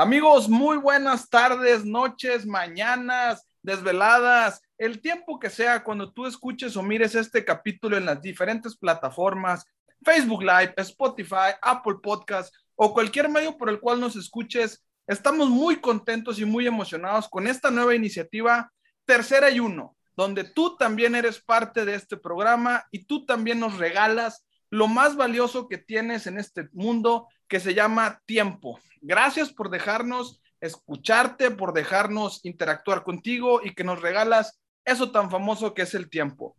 Amigos, muy buenas tardes, noches, mañanas, desveladas, el tiempo que sea cuando tú escuches o mires este capítulo en las diferentes plataformas, Facebook Live, Spotify, Apple Podcast o cualquier medio por el cual nos escuches. Estamos muy contentos y muy emocionados con esta nueva iniciativa, Tercera y Uno, donde tú también eres parte de este programa y tú también nos regalas lo más valioso que tienes en este mundo que se llama tiempo. Gracias por dejarnos escucharte, por dejarnos interactuar contigo y que nos regalas eso tan famoso que es el tiempo.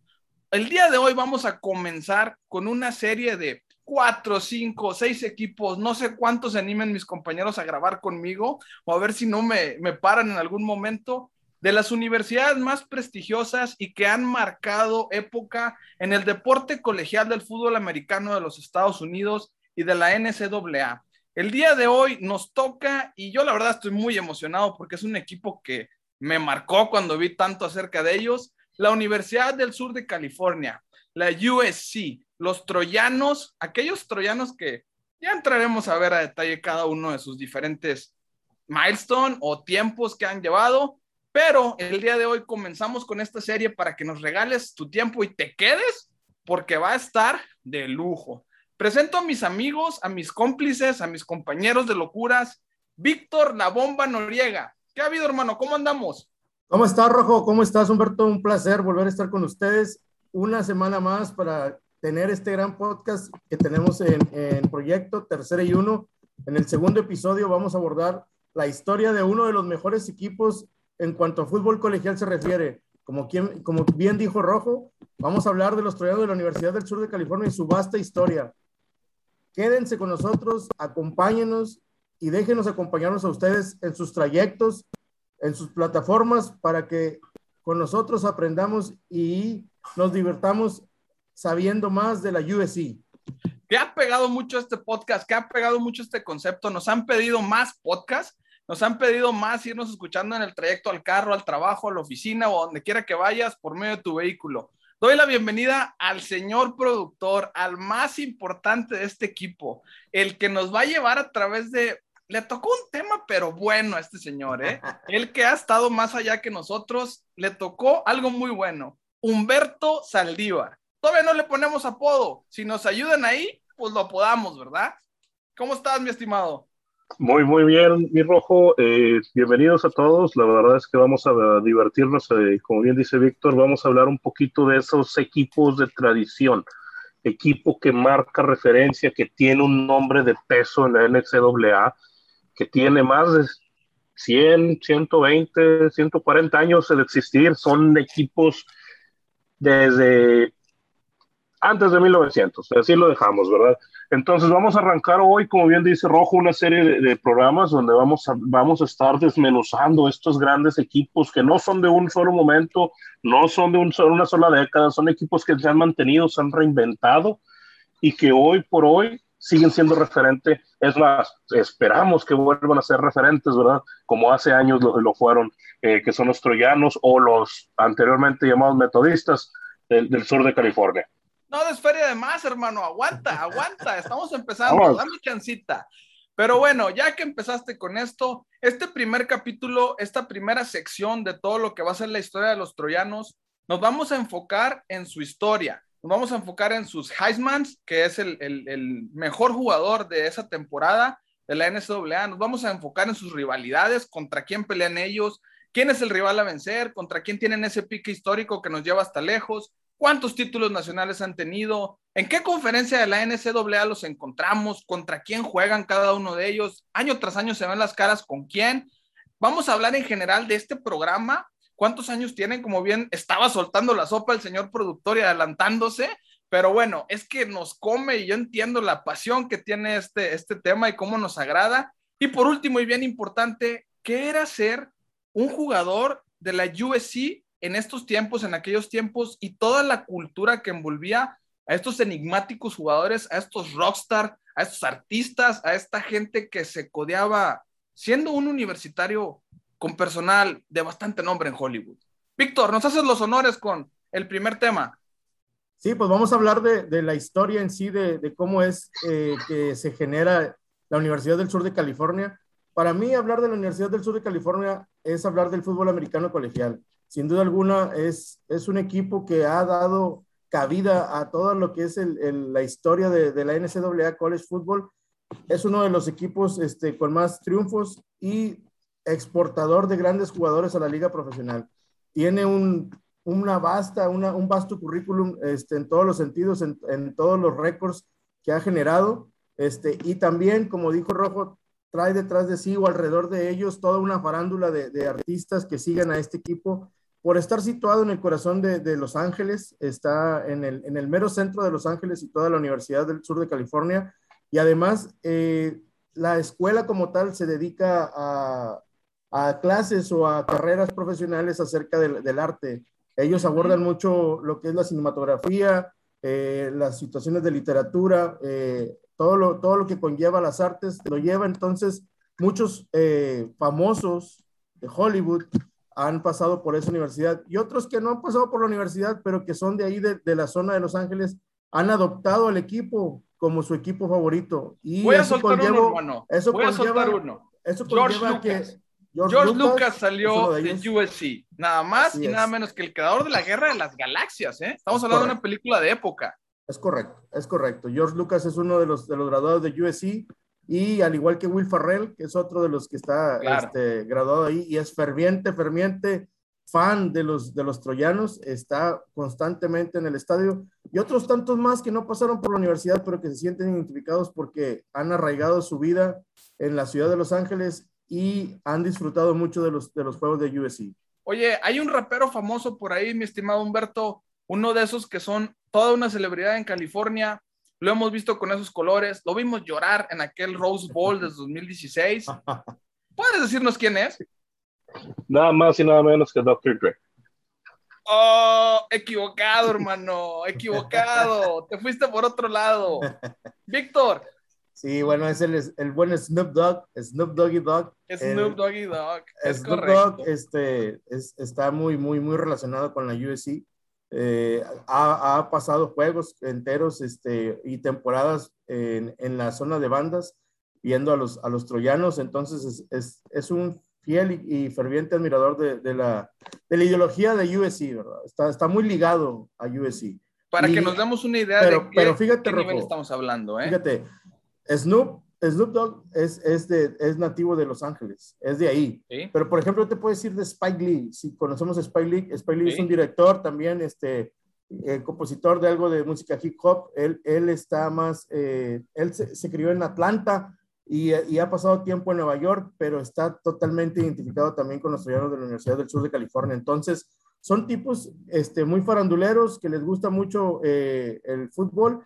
El día de hoy vamos a comenzar con una serie de cuatro, cinco, seis equipos, no sé cuántos se animen mis compañeros a grabar conmigo o a ver si no me, me paran en algún momento, de las universidades más prestigiosas y que han marcado época en el deporte colegial del fútbol americano de los Estados Unidos y de la NCAA. El día de hoy nos toca y yo la verdad estoy muy emocionado porque es un equipo que me marcó cuando vi tanto acerca de ellos. La Universidad del Sur de California, la USC, los troyanos, aquellos troyanos que ya entraremos a ver a detalle cada uno de sus diferentes milestones o tiempos que han llevado. Pero el día de hoy comenzamos con esta serie para que nos regales tu tiempo y te quedes porque va a estar de lujo. Presento a mis amigos, a mis cómplices, a mis compañeros de locuras. Víctor La Bomba Noriega. ¿Qué ha habido, hermano? ¿Cómo andamos? ¿Cómo estás, Rojo? ¿Cómo estás, Humberto? Un placer volver a estar con ustedes una semana más para tener este gran podcast que tenemos en, en Proyecto Tercera y Uno. En el segundo episodio vamos a abordar la historia de uno de los mejores equipos en cuanto a fútbol colegial se refiere. Como, bien dijo Rojo, vamos a hablar de los troyanos de la Universidad del Sur de California y su vasta historia. Quédense con nosotros, acompáñenos y déjenos acompañarnos a ustedes en sus trayectos, en sus plataformas, para que con nosotros aprendamos y nos divertamos sabiendo más de la USC. Que ha pegado mucho este podcast, que ha pegado mucho este concepto. Nos han pedido más podcast, nos han pedido más irnos escuchando en el trayecto al carro, al trabajo, a la oficina o donde quiera que vayas por medio de tu vehículo. Doy la bienvenida al señor productor, al más importante de este equipo, el que nos va a llevar a través de... Le tocó un tema, pero bueno a este señor, ¿eh? El que ha estado más allá que nosotros, le tocó algo muy bueno. Humberto Saldívar. Todavía no le ponemos apodo. Si nos ayudan ahí, pues lo apodamos, ¿verdad? ¿Cómo estás, mi estimado? Muy, muy bien, mi rojo. Eh, bienvenidos a todos. La verdad es que vamos a divertirnos. Eh, como bien dice Víctor, vamos a hablar un poquito de esos equipos de tradición. Equipo que marca referencia, que tiene un nombre de peso en la NCAA, que tiene más de 100, 120, 140 años de existir. Son equipos desde antes de 1900, así lo dejamos, ¿verdad? Entonces vamos a arrancar hoy, como bien dice Rojo, una serie de, programas donde vamos a, vamos a estar desmenuzando estos grandes equipos que no son de un solo momento, no son de un solo, una sola década, son equipos que se han mantenido, se han reinventado y que hoy por hoy siguen siendo referente. Es más, esperamos que vuelvan a ser referentes, ¿verdad? Como hace años lo, lo fueron, eh, que son los troyanos o los anteriormente llamados metodistas del, del sur de California. No des feria de más, hermano. Aguanta, aguanta. Estamos empezando. Dame chancita. Pero bueno, ya que empezaste con esto, este primer capítulo, esta primera sección de todo lo que va a ser la historia de los troyanos, nos vamos a enfocar en su historia. Nos vamos a enfocar en sus Heismans, que es el, el, el mejor jugador de esa temporada de la NCAA. Nos vamos a enfocar en sus rivalidades, contra quién pelean ellos, quién es el rival a vencer, contra quién tienen ese pique histórico que nos lleva hasta lejos, cuántos títulos nacionales han tenido, en qué conferencia de la NCAA los encontramos, contra quién juegan cada uno de ellos, año tras año se ven las caras con quién. Vamos a hablar en general de este programa, cuántos años tienen, como bien estaba soltando la sopa el señor productor y adelantándose, pero bueno, es que nos come y yo entiendo la pasión que tiene este, este tema y cómo nos agrada. Y por último y bien importante, ¿qué era ser un jugador de la USC en estos tiempos, en aquellos tiempos, y toda la cultura que envolvía a estos enigmáticos jugadores, a estos rockstar, a estos artistas, a esta gente que se codeaba siendo un universitario con personal de bastante nombre en Hollywood. Víctor, ¿nos haces los honores con el primer tema? Sí, pues vamos a hablar de, la historia en sí, de, de cómo es eh, que se genera la Universidad del Sur de California para mí hablar de la Universidad del Sur de California es hablar del fútbol americano colegial. Sin duda alguna es, es un equipo que ha dado cabida a todo lo que es el, la historia de, de, la NCAA College Football. Es uno de los equipos este, con más triunfos y exportador de grandes jugadores a la liga profesional. Tiene un, una vasta, un vasto currículum este, en todos los sentidos, en, en, todos los récords que ha generado. Este, y también, como dijo Rojo, trae detrás de sí o alrededor de ellos toda una farándula de, de artistas que sigan a este equipo por estar situado en el corazón de, de Los Ángeles, está en el, en el, mero centro de Los Ángeles y toda la Universidad del Sur de California. Y además, eh, la escuela como tal se dedica a, a, clases o a carreras profesionales acerca del, del, arte. Ellos abordan mucho lo que es la cinematografía, eh, las situaciones de literatura, eh, todo, lo, todo lo que conlleva las artes, lo lleva entonces muchos eh, famosos de Hollywood han pasado por esa universidad y otros que no han pasado por la universidad, pero que son de ahí, de, de la zona de Los Ángeles, han adoptado al equipo como su equipo favorito. Y Voy a eso soltar conlleva, uno, hermano. Eso Voy conlleva, a soltar uno. Eso George Lucas. Que George, George Lucas, Lucas, salió de, de USC, nada más Así y es. nada menos que el creador de la Guerra de las Galaxias, ¿eh? Estamos es hablando correcto. de una película de época. Es correcto, es correcto. George Lucas es uno de los, de los graduados de USC y al igual que Will Farrell, que es otro de los que está claro. este, graduado ahí y es ferviente, ferviente fan de los, de los troyanos, está constantemente en el estadio y otros tantos más que no pasaron por la universidad, pero que se sienten identificados porque han arraigado su vida en la ciudad de Los Ángeles y han disfrutado mucho de los, de los juegos de USC. Oye, hay un rapero famoso por ahí, mi estimado Humberto, uno de esos que son toda una celebridad en California, lo hemos visto con esos colores, lo vimos llorar en aquel Rose Bowl de 2016. ¿Puedes decirnos quién es? Nada más y nada menos que Dr. Dre. Oh, equivocado, hermano, equivocado. Te fuiste por otro lado. Víctor. Sí, bueno, es el, el buen Snoop Dogg, Snoop Doggy Dogg. Snoop Doggy Dogg. Es Snoop correcto. Dogg este, es, está muy, muy, muy relacionado con la USC. Eh, ha, ha, pasado juegos enteros este, y temporadas en, en, la zona de bandas viendo a los, a los troyanos, entonces es, es, es un fiel y, y, ferviente admirador de, de, la, de la ideología de USC, ¿verdad? Está, está muy ligado a USC. Para y, que nos demos una idea pero, de qué, pero fíjate, qué Rojo, nivel estamos hablando. ¿eh? Fíjate, Snoop, Snoop Dogg es, es, de, es nativo de Los Ángeles, es de ahí. ¿Sí? Pero, por ejemplo, te puedo decir de Spike Lee. Si conocemos a Spike Lee, Spike Lee ¿Sí? es un director también, este, eh, compositor de algo de música hip hop. Él, él está más, eh, él se, se, crió en Atlanta y, y, ha pasado tiempo en Nueva York, pero está totalmente identificado también con los troyanos de la Universidad del Sur de California. Entonces, son tipos este, muy faranduleros que les gusta mucho eh, el fútbol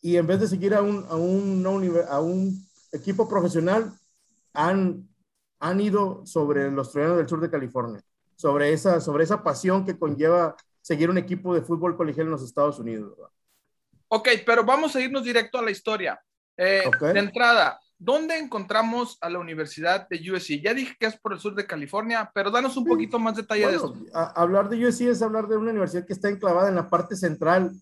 y en vez de seguir a un, a un, a un equipo profesional, han, han ido sobre los troyanos del sur de California, sobre esa, sobre esa pasión que conlleva seguir un equipo de fútbol colegial en los Estados Unidos. ¿verdad? Ok, pero vamos a irnos directo a la historia. Eh, okay. De entrada, ¿dónde encontramos a la Universidad de USC? Ya dije que es por el sur de California, pero danos un poquito más detalle bueno, de eso. A, hablar de USC es hablar de una universidad que está enclavada en la parte central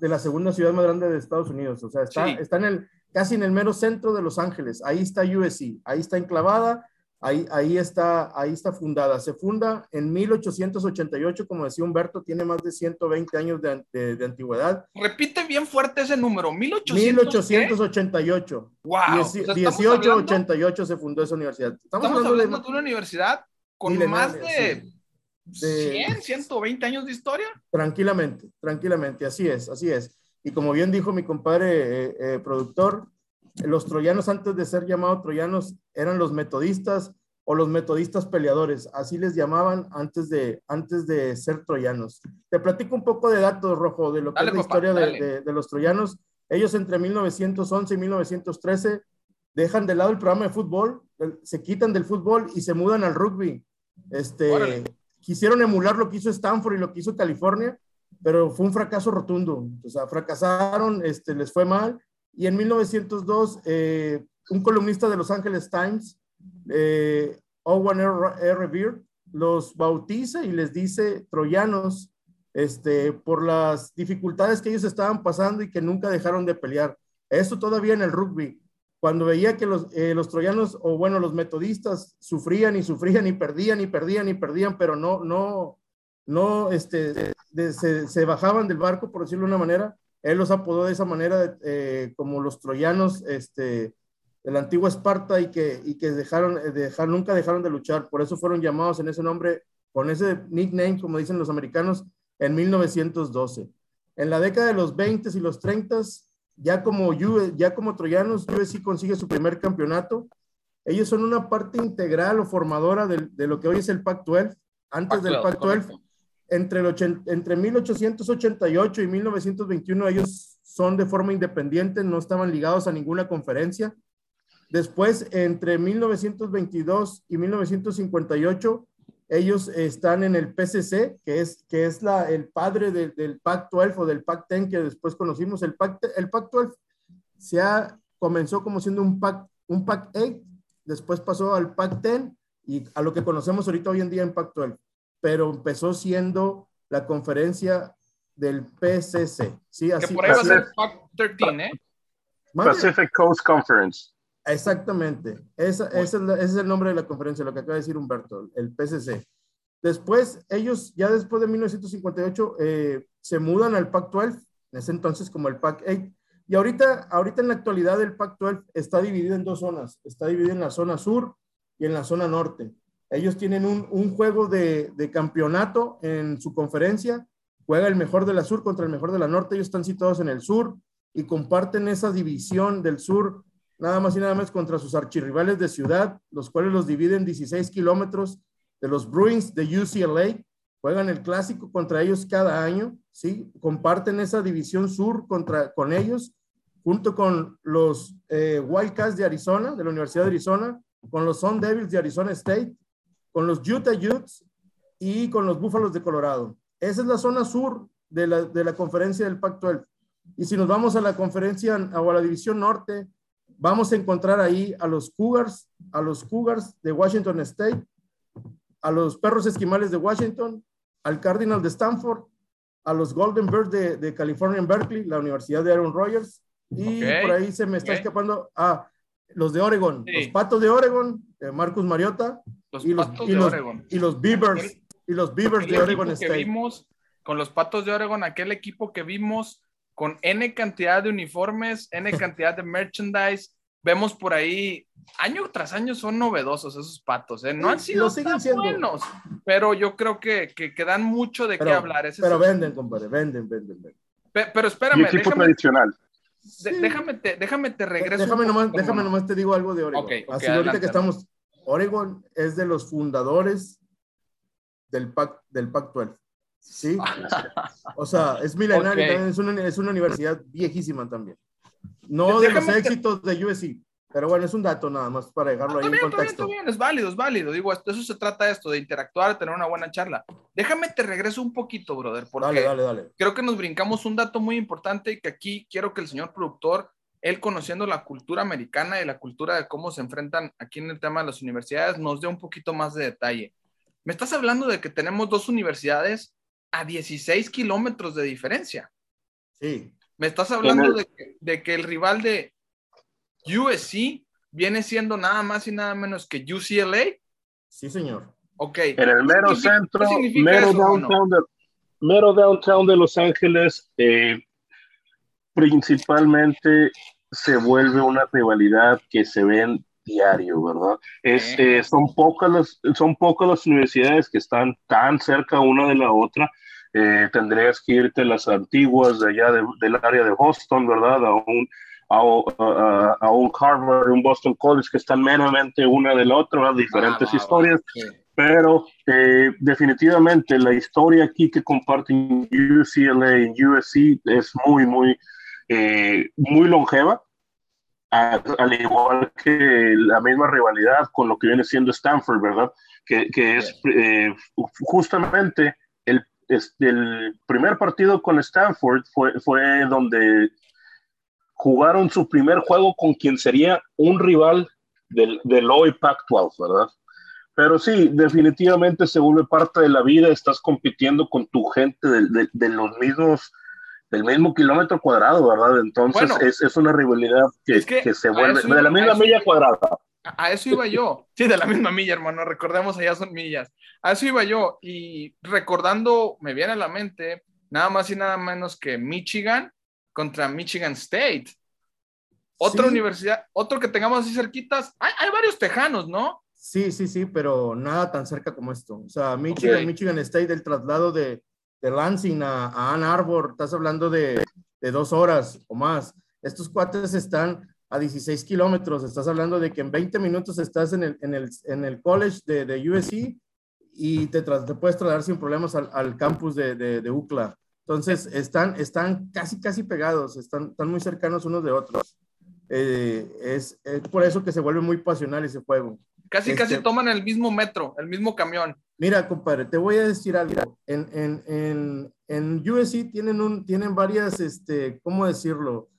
de la segunda ciudad más grande de Estados Unidos. O sea, está, sí. está en el, casi en el mero centro de Los Ángeles. Ahí está USC, ahí está enclavada, ahí, ahí, está, ahí está fundada. Se funda en 1888, como decía Humberto, tiene más de 120 años de, de, de antigüedad. Repite bien fuerte ese número, 1800, 1888. Wow. Dieci, o sea, 1888 se fundó esa universidad. Estamos, estamos hablando, hablando de, de, una universidad con más de... Sí de 100, 120 años de historia. Tranquilamente, tranquilamente, así es, así es. Y como bien dijo mi compadre eh, eh, productor, los troyanos antes de ser llamados troyanos eran los metodistas o los metodistas peleadores, así les llamaban antes de, antes de ser troyanos. Te platico un poco de datos, Rojo, de lo que dale, es la papá, historia de, de, de, los troyanos. Ellos entre 1911 y 1913 dejan de lado el programa de fútbol, se quitan del fútbol y se mudan al rugby. Este, Órale quisieron emular lo que hizo Stanford y lo que hizo California, pero fue un fracaso rotundo. O sea, fracasaron, este, les fue mal. Y en 1902, eh, un columnista de Los Angeles Times, eh, Owen R. Beard, los bautiza y les dice troyanos este, por las dificultades que ellos estaban pasando y que nunca dejaron de pelear. Eso todavía en el rugby. Cuando veía que los, eh, los troyanos, o bueno, los metodistas sufrían y sufrían y perdían y perdían y perdían, pero no, no, no, este, se, se, bajaban del barco, por decirlo de una manera. Él los apodó de esa manera, eh, como los troyanos, este, de la antigua Esparta y que, y que dejaron, eh, dejar, nunca dejaron de luchar. Por eso fueron llamados en ese nombre, con ese nickname, como dicen los americanos, en 1912. En la década de los 20 y los 30, ya como, ya como troyanos, USC consigue su primer campeonato. Ellos son una parte integral o formadora de, de lo que hoy es el Pac-12. Antes del Pac-12, entre, el entre 1888 y 1921, ellos son de forma independiente, no estaban ligados a ninguna conferencia. Después, entre 1922 y 1958, ellos están en el PCC, que es, que es la, el padre del Pac-12 o del Pac-10 que después conocimos. El Pac-12 el Pac se ha, comenzó como siendo un Pac, un Pac-8, después pasó al Pac-10 y a lo que conocemos ahorita hoy en día en Pac-12, pero empezó siendo la conferencia del PCC. Sí, así, que por ahí va a ser Pac-13, ¿eh? Pacific Coast Conference. Exactamente. Esa, ese es el nombre de la conferencia, lo que acaba de decir Humberto, el PCC. Después, ellos, ya después de 1958, eh, se mudan al Pac-12, en ese entonces como el Pac-8. Y ahorita, ahorita en la actualidad el Pac-12 está dividido en dos zonas. Está dividido en la zona sur y en la zona norte. Ellos tienen un, un juego de, de, campeonato en su conferencia. Juega el mejor de la sur contra el mejor de la norte. Ellos están situados en el sur y comparten esa división del sur nada más y nada más contra sus archirrivales de ciudad, los cuales los dividen 16 kilómetros de los Bruins de UCLA. Juegan el clásico contra ellos cada año, ¿sí? Comparten esa división sur contra, con ellos, junto con los eh, Wildcats de Arizona, de la Universidad de Arizona, con los Sun Devils de Arizona State, con los Utah Utes y con los Búfalos de Colorado. Esa es la zona sur de la, de la conferencia del Pacto Y si nos vamos a la conferencia o a la división norte, vamos a encontrar ahí a los Cougars, a los Cougars de Washington State, a los Perros Esquimales de Washington, al Cardinal de Stanford, a los Golden Birds de, California en Berkeley, la Universidad de Aaron Rodgers, y por ahí se me está escapando a los de Oregon, los Patos de Oregon, de Marcus Mariota, y, los, y, los, Beavers, y los Beavers de Oregon State. Vimos, con los Patos de Oregon, aquel equipo que vimos con N cantidad de uniformes, N cantidad de merchandise. Vemos por ahí, año tras año son novedosos esos patos, ¿eh? No han sido tan buenos, pero yo creo que, que, dan mucho de qué hablar. pero venden, compadre, venden, venden, venden. pero espérame. equipo tradicional. déjame, te, déjame te regreso. Déjame nomás, déjame nomás te digo algo de Oregon. Así ahorita que estamos, Oregon es de los fundadores del PAC, del PAC 12. Sí. O sea, es milenario, es, una, es, una, universidad viejísima también. No de los éxitos de USC, pero bueno, es un dato nada más para dejarlo ahí en contexto. es válido, es válido. Digo, de eso se trata esto, de interactuar, de tener una buena charla. Déjame te regreso un poquito, brother, porque dale, dale, dale. creo que nos brincamos un dato muy importante y que aquí quiero que el señor productor, él conociendo la cultura americana y la cultura de cómo se enfrentan aquí en el tema de las universidades, nos dé un poquito más de detalle. Me estás hablando de que tenemos dos universidades a 16 kilómetros de diferencia. Sí. Me estás hablando de, que, el rival de USC viene siendo nada más y nada menos que UCLA. Sí, señor. Ok. En el mero centro, mero downtown, de, mero downtown de Los Ángeles, eh, principalmente se vuelve una rivalidad que se ven diario, ¿verdad? Es, eh, son, pocas las, son pocas las universidades que están tan cerca una de la otra. Eh, tendrías que irte a las antiguas de allá del área de Boston, ¿verdad? A un, a, un Harvard, un Boston College que están meramente una de la otra, diferentes ah, historias. Pero eh, definitivamente la historia aquí que comparten UCLA y USC es muy, muy, muy longeva al igual que la misma rivalidad con lo que viene siendo Stanford, ¿verdad? Que, que es eh, justamente el, el primer partido con Stanford fue, fue donde jugaron su primer juego con quien sería un rival del, del hoy Pac-12, ¿verdad? Pero sí, definitivamente se vuelve parte de la vida, estás compitiendo con tu gente de, de, de los mismos del mismo kilómetro cuadrado, ¿verdad? Entonces es, es, una rivalidad que, que, se vuelve de la misma milla cuadrada. A eso iba yo. Sí, de la misma milla, hermano. Recordemos, allá son millas. A eso iba yo. Y recordando, me viene a la mente nada más y nada menos que Michigan contra Michigan State. Otra universidad, otro que tengamos así cerquitas. Hay, hay, varios tejanos, ¿no? Sí, sí, sí, pero nada tan cerca como esto. O sea, Michigan, Michigan State, el traslado de, de Lansing a, Ann Arbor, estás hablando de, de dos horas o más. Estos cuates están a 16 kilómetros. Estás hablando de que en 20 minutos estás en el, en el, en el college de, de USC y te, te, puedes trasladar sin problemas al, al campus de, de, de, UCLA. Entonces, están, están casi, casi pegados, están, están muy cercanos unos de otros. Eh, es, es, por eso que se vuelve muy pasional ese juego. Casi, este, casi toman el mismo metro, el mismo camión. Mira, compadre, te voy a decir algo. En, en, en, en USC tienen, un, tienen varias, este, ¿cómo decirlo?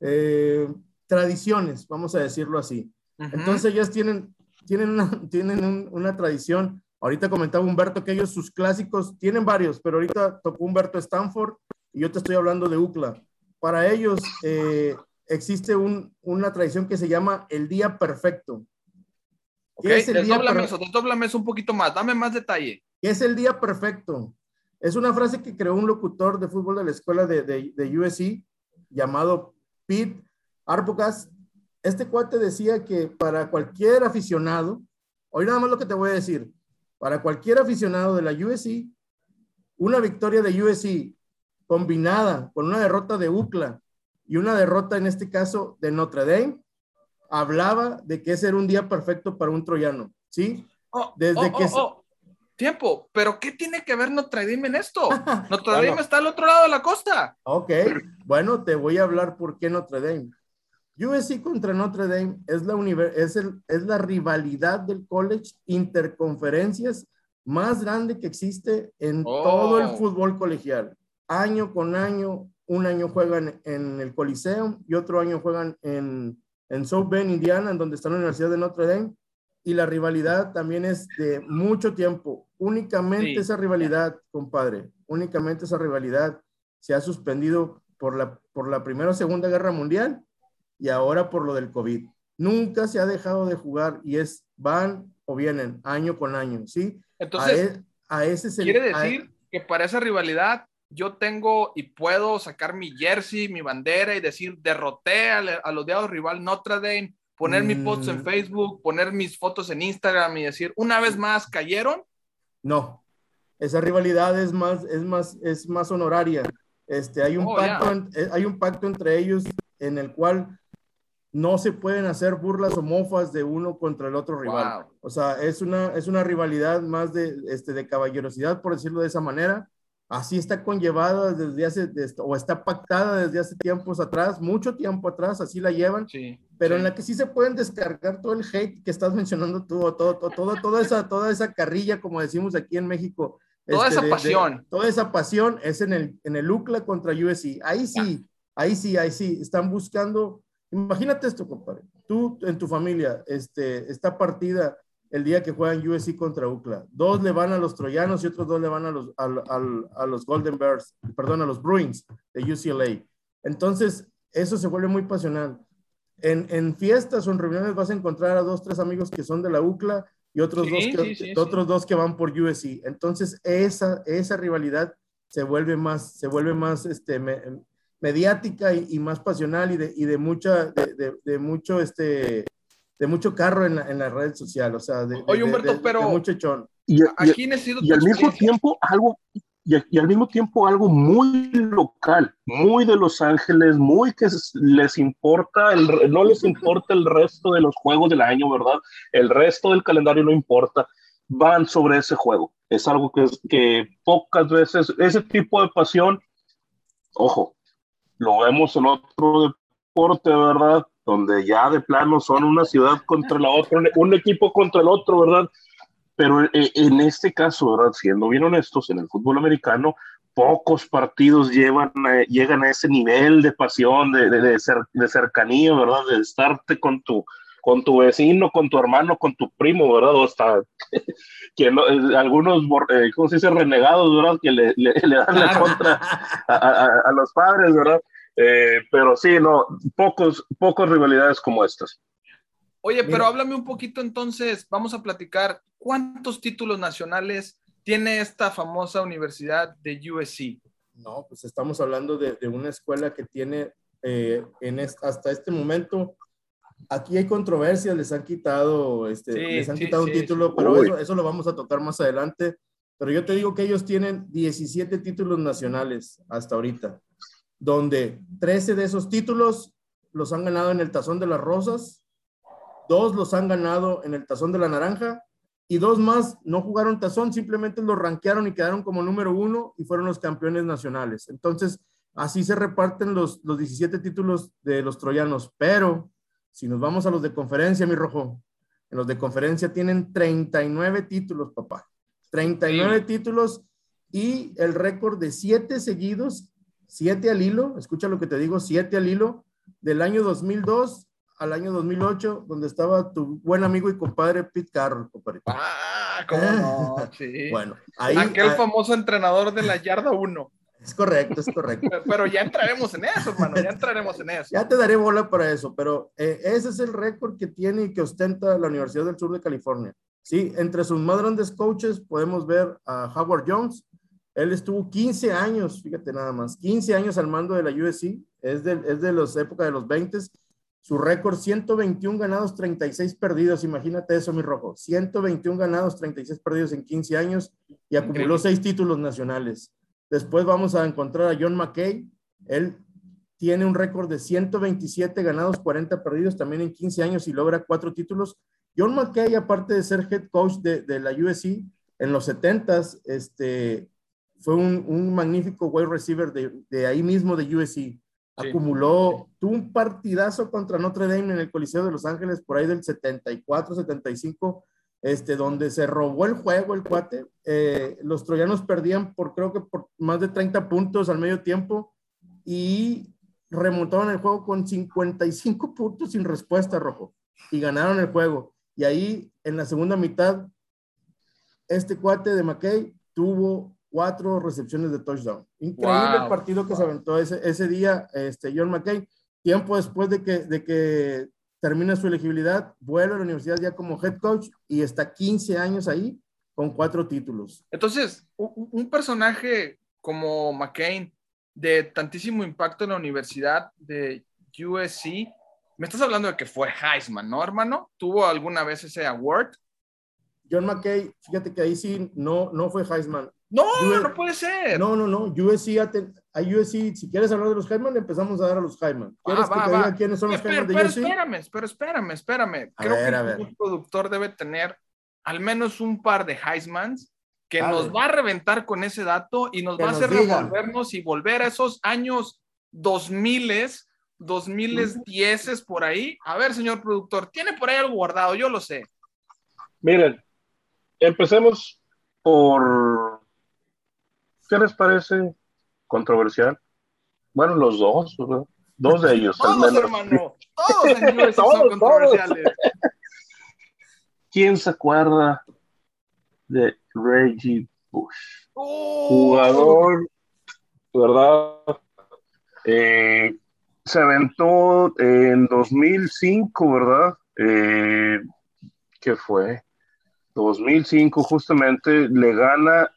Eh, tradiciones, vamos a decirlo así. Uh -huh. Entonces ellas tienen, tienen, una, tienen un, una tradición. Ahorita comentaba Humberto que ellos sus clásicos tienen varios, pero ahorita tocó Humberto Stanford y yo te estoy hablando de UCLA. Para ellos eh, existe un, una tradición que se llama el día perfecto. Ok, es el día eso, eso un poquito más, dame más detalle. ¿Qué es el día perfecto? Es una frase que creó un locutor de fútbol de la escuela de, de, de USC llamado Pete Arbogast, este cuate decía que para cualquier aficionado, hoy nada más lo que te voy a decir, para cualquier aficionado de la USC, una victoria de USC combinada con una derrota de UCLA y una derrota en este caso de Notre Dame, hablaba de que ese era un día perfecto para un troyano, ¿sí? Oh, Desde oh, que... Oh, oh. Tiempo, pero ¿qué tiene que ver Notre Dame en esto? Notre Dame bueno, está al otro lado de la costa. Ok, bueno, te voy a hablar por qué Notre Dame. USC contra Notre Dame es la, es, el, es la rivalidad del college interconferencias más grande que existe en oh. todo el fútbol colegial. Año con año, un año juegan en el Coliseo y otro año juegan en, en South Bend, Indiana, en donde está la Universidad de Notre Dame. Y la rivalidad también es de mucho tiempo. Únicamente sí. esa rivalidad, compadre, únicamente esa rivalidad se ha suspendido por la, por la Primera o Segunda Guerra Mundial y ahora por lo del COVID. Nunca se ha dejado de jugar y es van o vienen año con año, ¿sí? Entonces, a, e, a ese se, quiere decir a, que para esa rivalidad yo tengo y puedo sacar mi jersey, mi bandera y decir derroté al, al odiado rival Notre Dame, poner mm. mi post en Facebook, poner mis fotos en Instagram y decir una vez más cayeron. No, esa rivalidad es más, es más, es más honoraria. Este, hay un oh, pacto, en, eh, hay un pacto entre ellos en el cual no se pueden hacer burlas o mofas de uno contra el otro rival. Wow. O sea, es una, es una rivalidad más de, este, de caballerosidad, por decirlo de esa manera. Así está conllevada desde hace, desde, o está pactada desde hace tiempos atrás, mucho tiempo atrás, así la llevan, sí, pero sí. en la que sí se pueden descargar todo el hate que estás mencionando tú, todo, todo, todo, toda, esa, toda esa carrilla, como decimos aquí en México. Toda este, esa pasión. De, toda esa pasión es en el, en el UCLA contra USC. Ahí sí, ahí sí, ahí sí, están buscando Imagínate esto, compadre. Tú en tu familia este, está partida el día que juegan USC contra UCLA. Dos le van a los troyanos y otros dos le van a los, a, a, a los Golden Bears, perdón, a los Bruins de UCLA. Entonces, eso se vuelve muy pasional. En, en, fiestas o en reuniones vas a encontrar a dos, tres amigos que son de la UCLA y otros, sí, dos, que, sí, sí, otros dos que van por USC. Entonces, esa, esa rivalidad se vuelve más, se vuelve más este, me, mediática y, y, más pasional y de, y de mucha, de, de, de, mucho, este, de mucho carro en la, en la red social, o sea, de, Oye, Humberto, pero mucho echón. Y, aquí y, y al mismo tiempo algo, y, y, al mismo tiempo algo muy local, muy de Los Ángeles, muy que les importa, el, no les importa el resto de los juegos del año, ¿verdad? El resto del calendario no importa, van sobre ese juego. Es algo que, que pocas veces, ese tipo de pasión, ojo, lo vemos en otro deporte, ¿verdad? Donde ya de plano son una ciudad contra la otra, un equipo contra el otro, ¿verdad? Pero eh, en este caso, ¿verdad? Siendo bien honestos, en el fútbol americano, pocos partidos llevan, eh, llegan a ese nivel de pasión, de, de, de, de, cercanía, ¿verdad? De estarte con tu, con tu vecino, con tu hermano, con tu primo, ¿verdad? O hasta que eh, algunos, eh, ¿cómo se dice? Renegados, ¿verdad? Que le, le, dan la contra a, los padres, ¿verdad? Eh, pero sí, no, pocos, pocos rivalidades como estas. Oye, pero háblame un poquito entonces, vamos a platicar, ¿cuántos títulos nacionales tiene esta famosa universidad de USC? No, pues estamos hablando de, una escuela que tiene en hasta este momento aquí hay controversias, les han quitado, este, les han quitado un título, pero eso, eso, lo vamos a tocar más adelante. Pero yo te digo que ellos tienen 17 títulos nacionales hasta ahorita, donde 13 de esos títulos los han ganado en el Tazón de las Rosas, dos los han ganado en el Tazón de la Naranja y dos más no jugaron Tazón, simplemente los rankearon y quedaron como número uno y fueron los campeones nacionales. Entonces, así se reparten los, los 17 títulos de los troyanos, pero si nos vamos a los de conferencia, mi rojo, en los de conferencia tienen 39 títulos, papá. 39 títulos y el récord de 7 seguidos, 7 al hilo, escucha lo que te digo, 7 al hilo, del año 2002 al año 2008, donde estaba tu buen amigo y compadre Pete Carroll, compadre. Ah, cómo no, sí. bueno, ahí. Aquel famoso entrenador de la yarda 1. Es correcto, es correcto. Pero, ya entraremos en eso, hermano, ya entraremos en eso. Ya te daré bola para eso, pero eh, ese es el récord que tiene y que ostenta la Universidad del Sur de California. Sí, entre sus más grandes coaches podemos ver a Howard Jones. Él estuvo 15 años, fíjate nada más, 15 años al mando de la USC, es de, es de las épocas de los 20. Su récord 121 ganados, 36 perdidos. Imagínate eso, mi rojo. 121 ganados, 36 perdidos en 15 años y acumuló seis títulos nacionales. Después vamos a encontrar a John McKay. Él tiene un récord de 127 ganados, 40 perdidos, también en 15 años y logra cuatro títulos. John McKay, aparte de ser head coach de, la USC, en los 70s, este, fue un, magnífico wide receiver de, ahí mismo de USC. Acumuló, tuvo un partidazo contra Notre Dame en el Coliseo de Los Ángeles por ahí del 74, 75, este, donde se robó el juego el cuate. Eh, los troyanos perdían por creo que por más de 30 puntos al medio tiempo y remontaron el juego con 55 puntos sin respuesta, Rojo, y ganaron el juego. Y ahí en la segunda mitad, este cuate de McKay tuvo cuatro recepciones de touchdown. Increíble el partido que se aventó ese, ese día, este, John McKay. Tiempo después de que, de que termina su elegibilidad, vuelve a la universidad ya como head coach y está 15 años ahí con cuatro títulos. Entonces, un personaje como McCain, de tantísimo impacto en la universidad de USC, me estás hablando de que fue Heisman, ¿no, hermano? ¿Tuvo alguna vez ese award? John McKay, fíjate que ahí sí no, no fue Heisman. No, no puede ser. No, no, no. USC, a USC, si quieres hablar de los Heisman, empezamos a dar a los Heisman. ¿Quieres que te diga quiénes son los Heisman de pero, USC? Espérame, pero espérame, espérame. Creo que un productor debe tener al menos un par de Heismans que nos va a reventar con ese dato y nos va a hacer revolvernos y volver a esos años 2000 2010 por ahí. A ver, señor productor, tiene por ahí algo guardado, yo lo sé. Miren, empecemos por ¿Qué les parece controversial? Bueno, los dos, dos de ellos. todos, hermano, todos son controversiales. ¿Quién se acuerda de Reggie Bush? Oh. Jugador, ¿verdad? Eh, se aventó en 2005, ¿verdad? Eh, ¿Qué fue? 2005 justamente le gana,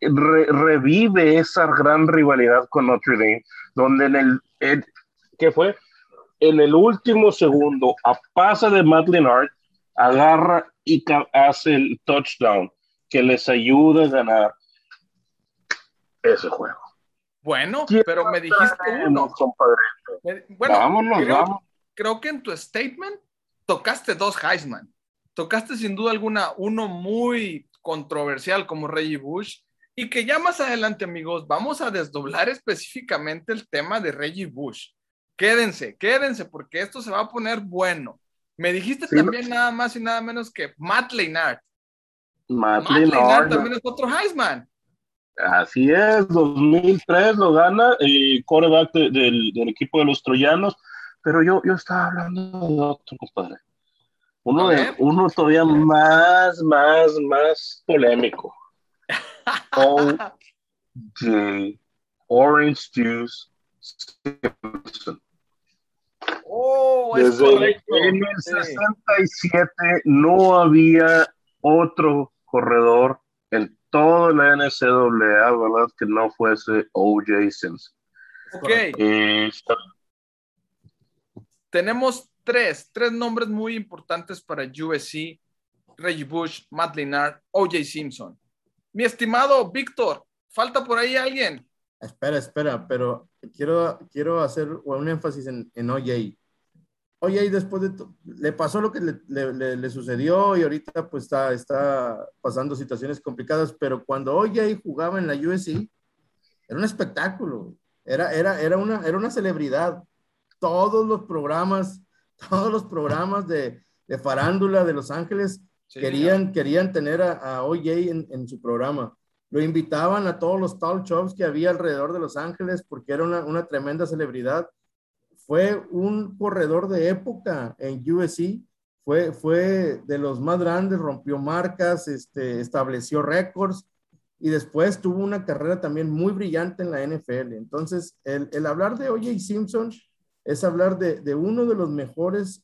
revive esa gran rivalidad con Notre Dame, donde en el, ¿qué fue? En el último segundo, a pasa de Matt Leonard, agarra y hace el touchdown que les ayuda a ganar ese juego. Bueno, pero me dijiste uno. Bueno, Vámonos, creo, creo que en tu statement tocaste dos Heisman tocaste sin duda alguna uno muy controversial como Reggie Bush y que ya más adelante, amigos, vamos a desdoblar específicamente el tema de Reggie Bush. Quédense, quédense, porque esto se va a poner bueno. Me dijiste también nada más y nada menos que Matt Leinart. Matt, Matt también es otro Heisman. Así es, 2003 lo gana, eh, coreback del, del, equipo de los troyanos, pero yo, yo estaba hablando de otro, compadre Uno, de, uno todavía más, más, más polémico. OJ, Orange Juice Simpson. Oh, es Desde correcto. en el Sí. 67 no había otro corredor en toda la NCAA, ¿verdad? Que no fuese OJ Simpson. Ok, Y tenemos tres, tres nombres muy importantes para USC. Reggie Bush, Matt Leinart, OJ Simpson. Mi estimado Víctor, ¿falta por ahí alguien? Espera, espera, pero quiero, quiero hacer un énfasis en, OJ. OJ después de le pasó lo que le- le- le sucedió y ahorita pues está, está pasando situaciones complicadas, pero cuando OJ jugaba en la USC, era un espectáculo, era, era, era, una, era una celebridad. Todos los programas, todos los programas de, de farándula de Los Ángeles Sí, querían, querían tener a, a OJ en, en su programa. Lo invitaban a todos los talk shows que había alrededor de Los Ángeles porque era una, una tremenda celebridad. Fue un corredor de época en USC, fue, fue de los más grandes, rompió marcas, este, estableció récords y después tuvo una carrera también muy brillante en la NFL. Entonces, el, el hablar de OJ Simpson es hablar de, de uno de los mejores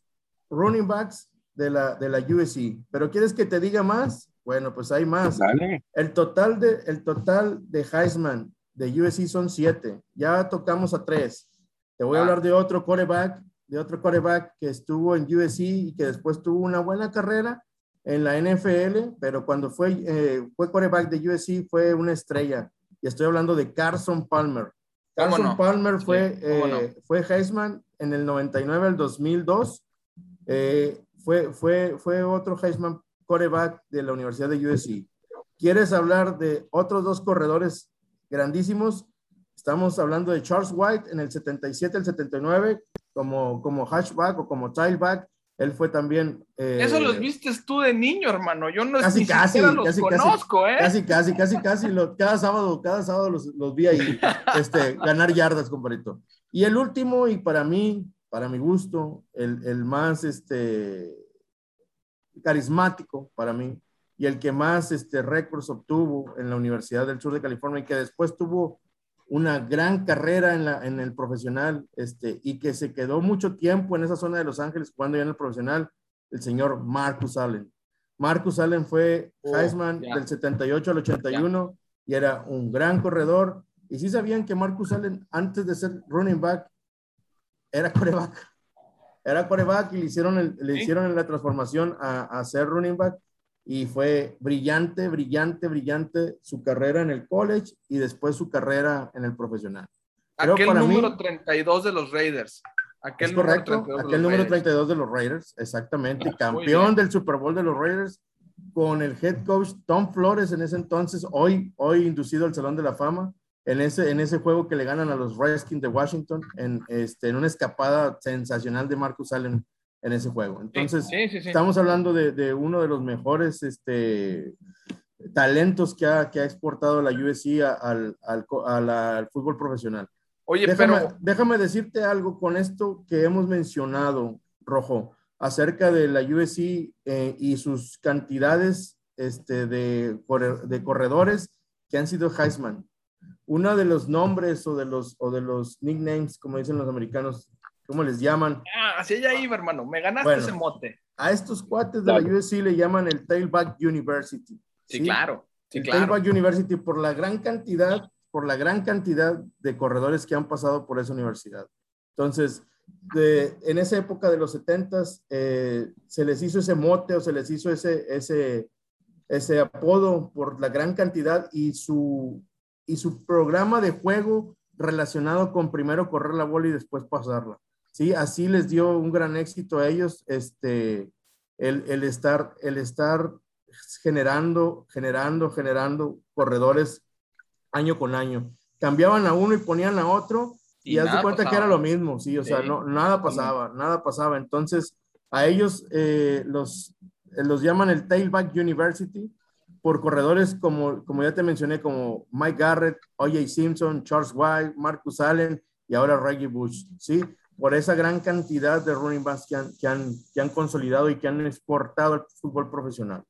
running backs de la, de la USC. Pero ¿quieres que te diga más? Bueno, pues hay más. dale. El total de, el total de Heisman de USC son siete. Ya tocamos a tres. Te voy a Ah. hablar de otro quarterback, de otro quarterback que estuvo en USC y que después tuvo una buena carrera en la NFL, pero cuando fue, eh, fue quarterback de USC fue una estrella. Y estoy hablando de Carson Palmer. ¿Cómo Carson no? Palmer Sí, fue, no. eh, fue Heisman en el 99 al 2002. Eh, fue, fue, fue otro Heisman quarterback de la Universidad de USC. ¿Quieres hablar de otros dos corredores grandísimos? Estamos hablando de Charles White en el 77 al 79 como, como hatchback o como tailback. Él fue también... eh, Eso los vistes tú de niño, hermano. Yo no Casi, casi, los casi, casi. conozco, ¿eh? Casi, casi, casi, casi. lo- cada sábado, cada sábado los, los vi ahí este, ganar yardas, compadrito. Y el último, y para mí, para mi gusto, el, el más este, carismático para mí, y el que más este, récords obtuvo en la Universidad del Sur de California, y que después tuvo una gran carrera en, la, en el profesional, este, y que se quedó mucho tiempo en esa zona de Los Ángeles jugando ya en el profesional, el señor Marcus Allen. Marcus Allen fue Oh, Heisman del 78 al 81 y era un gran corredor. Y sí sabían que Marcus Allen, antes de ser running back, era coreback. Era coreback y le hicieron, el- le Sí. hicieron la transformación a, a ser running back. Y fue brillante, brillante, brillante su carrera en el college y después su carrera en el profesional. Aquel para mí- número 32 de los Raiders. Aquel es correcto, número 32 de aquel número Raiders. 32 de los Raiders, exactamente, Muy campeón del Super Bowl de los Raiders con el head coach Tom Flores en ese entonces, hoy, hoy inducido al Salón de la Fama, en ese, en ese juego que le ganan a los Redskins de Washington, en, este, en una escapada sensacional de Marcus Allen en ese juego. Entonces, sí, sí, sí. estamos hablando de, de uno de los mejores este, talentos que ha, que ha exportado la USC a- al, al, co- a la- al fútbol profesional. Oye, Déjame, pero déjame decirte algo con esto que hemos mencionado, Rojo, acerca de la USC eh, y sus cantidades este, de, de corredores que han sido Heisman. Uno de los nombres o de los, o de los nicknames, como dicen los americanos, ¿cómo les llaman? ah, hacia allá iba, hermano. Me ganaste Bueno. ese mote. A estos cuates de la Claro. USC le llaman el Tailback University. Sí, claro. Sí, el claro. Tailback University por la gran cantidad, por la gran cantidad de corredores que han pasado por esa universidad. Entonces, de- en esa época de los 70s, eh, se les hizo ese mote o se les hizo ese, ese, ese apodo por la gran cantidad y su, y su programa de juego relacionado con primero correr la bola y después pasarla. Sí, así les dio un gran éxito a ellos, este, el, el estar, el estar generando, generando, generando corredores año con año. Cambiaban a uno y ponían a otro y, Y haz de cuenta que era lo mismo, sí, o sea, no, nada pasaba, nada pasaba. Entonces, a ellos eh, los, los llaman el Tailback University por corredores como, como ya te mencioné, como Mike Garrett, O.J. Simpson, Charles White, Marcus Allen y ahora Reggie Bush, ¿sí? Por esa gran cantidad de running backs que han, que han, que han consolidado y que han exportado al fútbol profesional.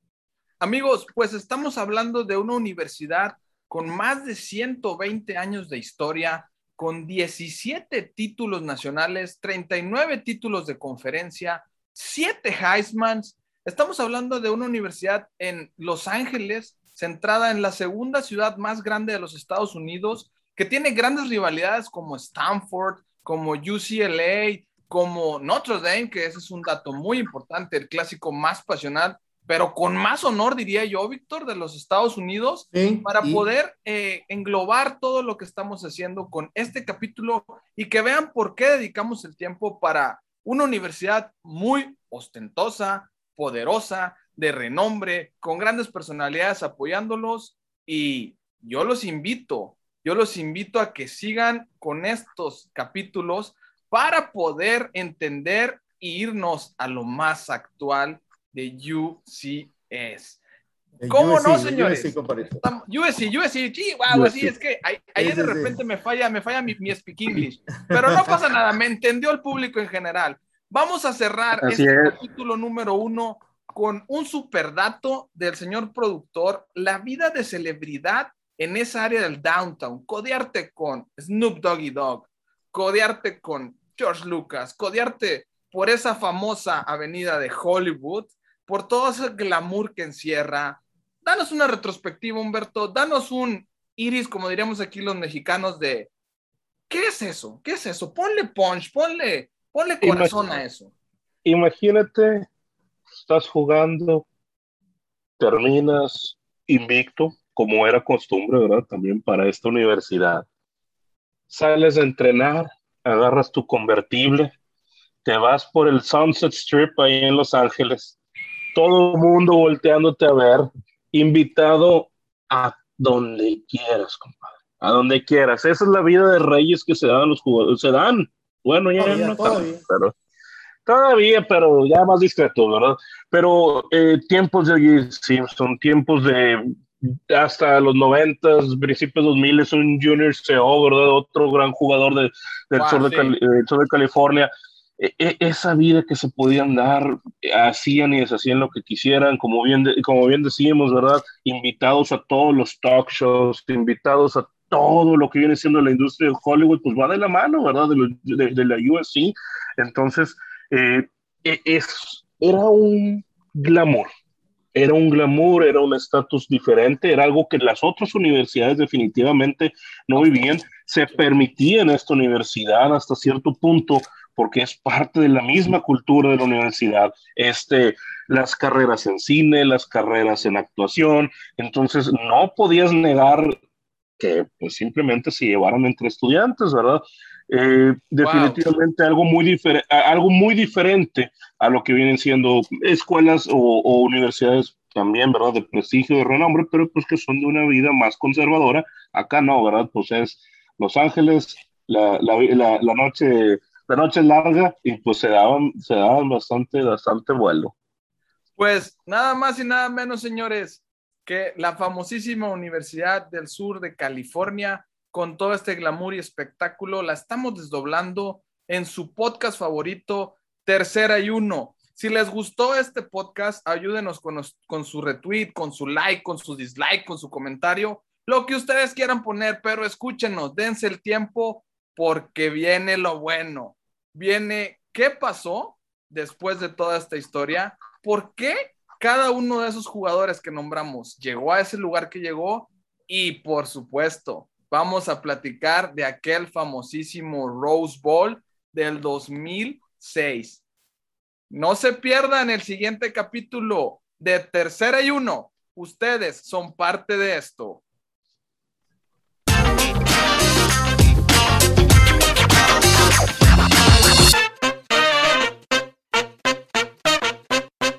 Amigos, pues estamos hablando de una universidad con más de 120 años de historia, con 17 títulos nacionales, 39 títulos de conferencia, 7 Heismans. Estamos hablando de una universidad en Los Ángeles, centrada en la segunda ciudad más grande de los Estados Unidos, que tiene grandes rivalidades como Stanford, como UCLA, como Notre Dame, que ese es un dato muy importante, el clásico más pasional pero con más honor, diría yo, Víctor, de los Estados Unidos, para poder eh, englobar todo lo que estamos haciendo con este capítulo y que vean por qué dedicamos el tiempo para una universidad muy ostentosa, poderosa, de renombre, con grandes personalidades apoyándolos. Y yo los invito, yo los invito a que sigan con estos capítulos para poder entender e irnos a lo más actual de UCS. ¿Cómo no, señores? USC, USC, USC, sí, wow, así es que ahí, de repente me falla, me falla mi, mi, speak English, pero no pasa nada, me entendió el público en general. Vamos a cerrar este capítulo número uno con un super dato del señor productor, la vida de celebridad en esa área del downtown, codearte con Snoop Doggy Dog, codearte con George Lucas, codearte por esa famosa avenida de Hollywood, por todo ese glamour que encierra. Danos una retrospectiva, Humberto, danos un iris, como diríamos aquí los mexicanos, de ¿qué es eso? ¿Qué es eso? Ponle punch, ponle, ponle corazón a eso. Imagínate, estás jugando, terminas invicto, como era costumbre, ¿verdad? También para esta universidad. Sales a entrenar, agarras tu convertible, te vas por el Sunset Strip ahí en Los Ángeles, todo el mundo volteándote a ver, invitado a donde quieras, compadre, a donde quieras. Esa es la vida de reyes que se dan los jugadores, se dan. Bueno, ya no todavía. pero todavía, pero ya más discreto, ¿verdad? Pero eh, tiempos de son tiempos de hasta los noventas, principios 2000 es un Junior CEO, ¿verdad? Otro gran jugador de, del, sur de del sur de California. E, e, esa vida que se podían dar, hacían y deshacían lo que quisieran, como bien, como bien decíamos, ¿verdad? Invitados a todos los talk shows, invitados a todo lo que viene siendo la industria de Hollywood, pues va de la mano, ¿verdad? De, de, la USC. Entonces, eh, e, es, era un glamour, era un glamour, era un estatus diferente, era algo que las otras universidades definitivamente no vivían. Se permitía en esta universidad hasta cierto punto porque es parte de la misma cultura de la universidad, este, las carreras en cine, las carreras en actuación, entonces no podías negar que pues simplemente se llevaran entre estudiantes, ¿verdad? Eh, definitivamente algo, muy algo muy diferente a lo que vienen siendo escuelas o, universidades también, ¿verdad? De prestigio, de renombre, pero pues que son de una vida más conservadora. Acá no, ¿verdad? Pues es Los Ángeles, la, la, la noche la noche larga y pues se daban, se daban bastante, bastante vuelo. Pues nada más y nada menos, señores, que la famosísima Universidad del Sur de California, con todo este glamour y espectáculo, la estamos desdoblando en su podcast favorito, Tercera y Uno. Si les gustó este podcast, ayúdenos con, con su retweet, con su like, con su dislike, con su comentario, lo que ustedes quieran poner, pero escúchenos, dense el tiempo porque viene lo bueno. Viene qué pasó después de toda esta historia, por qué cada uno de esos jugadores que nombramos llegó a ese lugar que llegó y por supuesto vamos a platicar de aquel famosísimo Rose Bowl del 2006. No se pierdan el siguiente capítulo de Tercera y Uno. Ustedes son parte de esto.